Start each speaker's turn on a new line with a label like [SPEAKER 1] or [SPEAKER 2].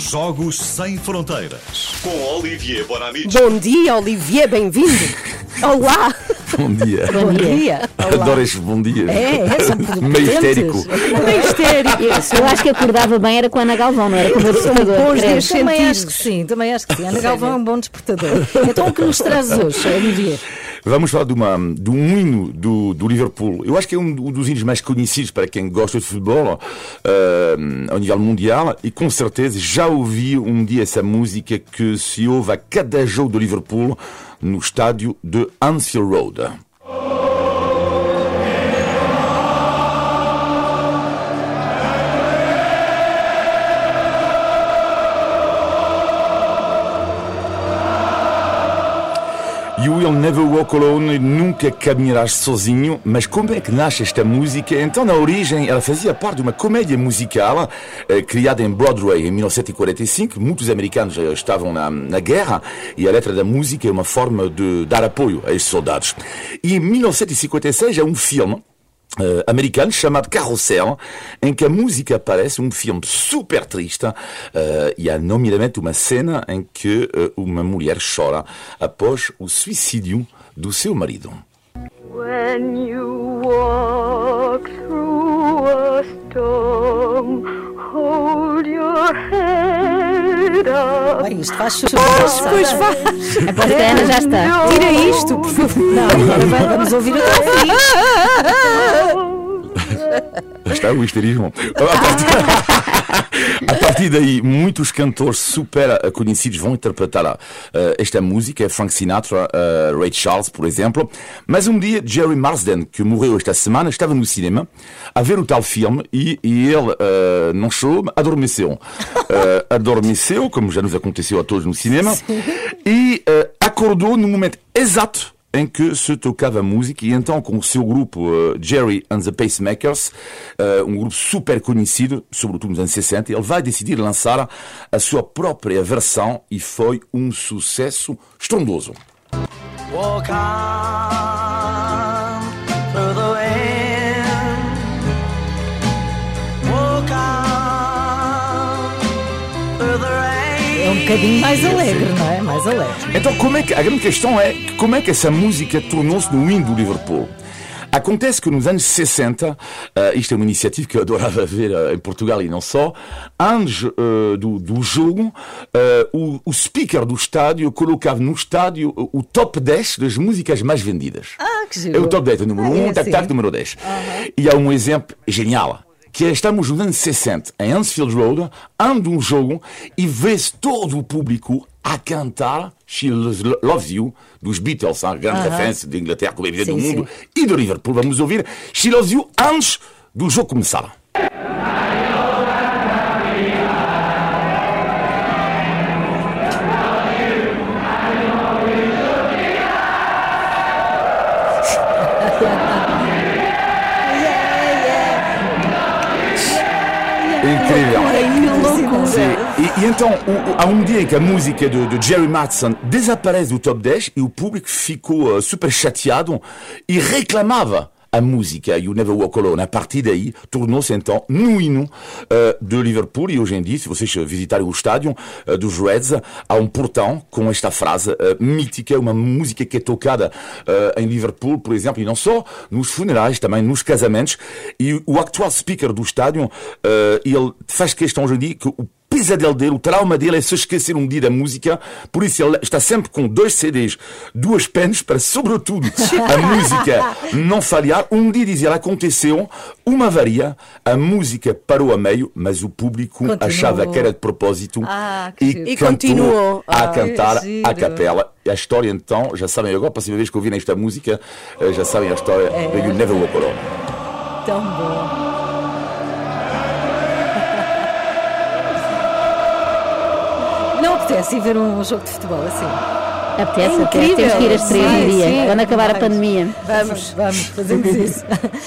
[SPEAKER 1] Jogos Sem Fronteiras. Com Olivier Bonamici.
[SPEAKER 2] Bom dia, Olivier, bem-vindo. Olá.
[SPEAKER 3] Bom dia.
[SPEAKER 2] Bom dia.
[SPEAKER 3] Adoro estes bom dias.
[SPEAKER 2] É, é, são
[SPEAKER 3] Meio histérico.
[SPEAKER 2] Meio histérico.
[SPEAKER 4] Isso, eu acho que acordava bem era com a Ana Galvão, não era com o meu despertador.
[SPEAKER 2] bons dias.
[SPEAKER 5] Também acho que sim, também acho que sim. Ana Galvão é um bom despertador. Então o que nos traz hoje, Olivier?
[SPEAKER 3] Vamos falar de, uma, de um hino do, do Liverpool. Eu acho que é um dos hinos mais conhecidos para quem gosta de futebol eh, ao nível mundial e com certeza já ouvi um dia essa música que se ouve a cada jogo do Liverpool no estádio de Anfield Road. You will never walk alone, nunca caminharás sozinho. Mas como é que nasce esta música? Então, na origem, ela fazia parte de uma comédia musical eh, criada em Broadway em 1945. Muitos americanos eh, estavam na, na guerra e a letra da música é uma forma de dar apoio a estes soldados. E em 1956 é um filme eh, americano chamado Carrossel, em que a música aparece, um filme super triste, eh, e há nomeadamente uma cena em que eh, uma mulher chora após o suicídio do seu marido.
[SPEAKER 6] When you walk through a storm, hold your head
[SPEAKER 5] Bem, isto faz chover.
[SPEAKER 2] Pois faz.
[SPEAKER 4] Aposto que a Ana já está.
[SPEAKER 2] Tira isto, por favor.
[SPEAKER 5] Não, agora vai- vamos ouvir até ao fim.
[SPEAKER 3] Já está o histerismo. A partir, daí, muitos cantores super eh, conhecidos vão interpretar eh, esta música. Frank Sinatra, eh, Ray Charles, por exemplo. Mas um dia, Jerry Marsden, que morreu esta semana, estava no cinema a ver o tal filme e, e ele eh, não chorou, adormeceu. Adormeceu, como já nos aconteceu a todos no cinema, e eh, acordou no momento exato em que se tocava música e então com o seu grupo eh, Jerry and the Pacemakers, eh, um grupo super conhecido, sobretudo nos anos 60, ele vai decidir lançar a sua própria versão e foi um sucesso estrondoso.
[SPEAKER 7] Walk on
[SPEAKER 5] É um bocadinho mais alegre, não é? Mais alegre.
[SPEAKER 3] Então, como é que, a grande questão é como é que essa música tornou-se no hino do Liverpool? Acontece que nos anos 60, eh, isto é uma iniciativa que eu adorava ver eh, em Portugal e não só, antes eh, do, do jogo, o, o speaker do estádio colocava no estádio o, top 10 das músicas mais vendidas.
[SPEAKER 5] Ah, que
[SPEAKER 3] É
[SPEAKER 5] giro.
[SPEAKER 3] o top 10, o número
[SPEAKER 5] Ah,
[SPEAKER 3] 1,
[SPEAKER 5] é
[SPEAKER 3] tac,
[SPEAKER 5] assim?
[SPEAKER 3] tac, número 10. E há um exemplo genial. Que é, estamos nos anos 60, em Anfield Road, anda um jogo e vê-se todo o público a cantar She Loves You, dos Beatles, a grande referência de Inglaterra, como é evidente, do
[SPEAKER 5] Sim,
[SPEAKER 3] mundo, e do Liverpool. Vamos ouvir She Loves You antes do jogo começar. Incrível. Sim. E, e então, o- o- há um dia em que a música de, de Jerry Matson desaparece do top 10 e o público ficou uh, super chateado e reclamava a música e o Never Walk Alone. A partir daí, tornou-se então no hino uh, de Liverpool e hoje em dia, se vocês visitarem o estádio uh, dos Reds, há um portão com esta frase uh, mítica, uma música que é tocada em Liverpool, por exemplo, e não só, nos funerais, também nos casamentos. E o atual speaker do estádio, ele faz questão hoje em dia que o pesadelo dele, o trauma dele é se esquecer um dia da música, por isso ele está sempre com dois CDs, duas pens para, sobretudo, a música não falhar. Um dia, diz ele, aconteceu uma varia, a música parou a meio, mas o público
[SPEAKER 5] Continuou.
[SPEAKER 3] achava que era de propósito
[SPEAKER 5] Ah,
[SPEAKER 3] e.
[SPEAKER 2] E continuou.
[SPEAKER 3] a
[SPEAKER 2] Ah,
[SPEAKER 3] cantar a capela. A história, então, já sabem agora, a próxima vez que ouvirem esta música, eh, já sabem a história
[SPEAKER 5] É.
[SPEAKER 3] You Never Walk Alone.
[SPEAKER 5] Tão bom. Não apetece ir ver um jogo de futebol assim.
[SPEAKER 4] Apetece,
[SPEAKER 2] É
[SPEAKER 4] apetece. Temos que ir às três
[SPEAKER 5] Sim,
[SPEAKER 4] quando acabar a
[SPEAKER 5] vamos.
[SPEAKER 4] pandemia.
[SPEAKER 5] Vamos, vamos, fazemos isso.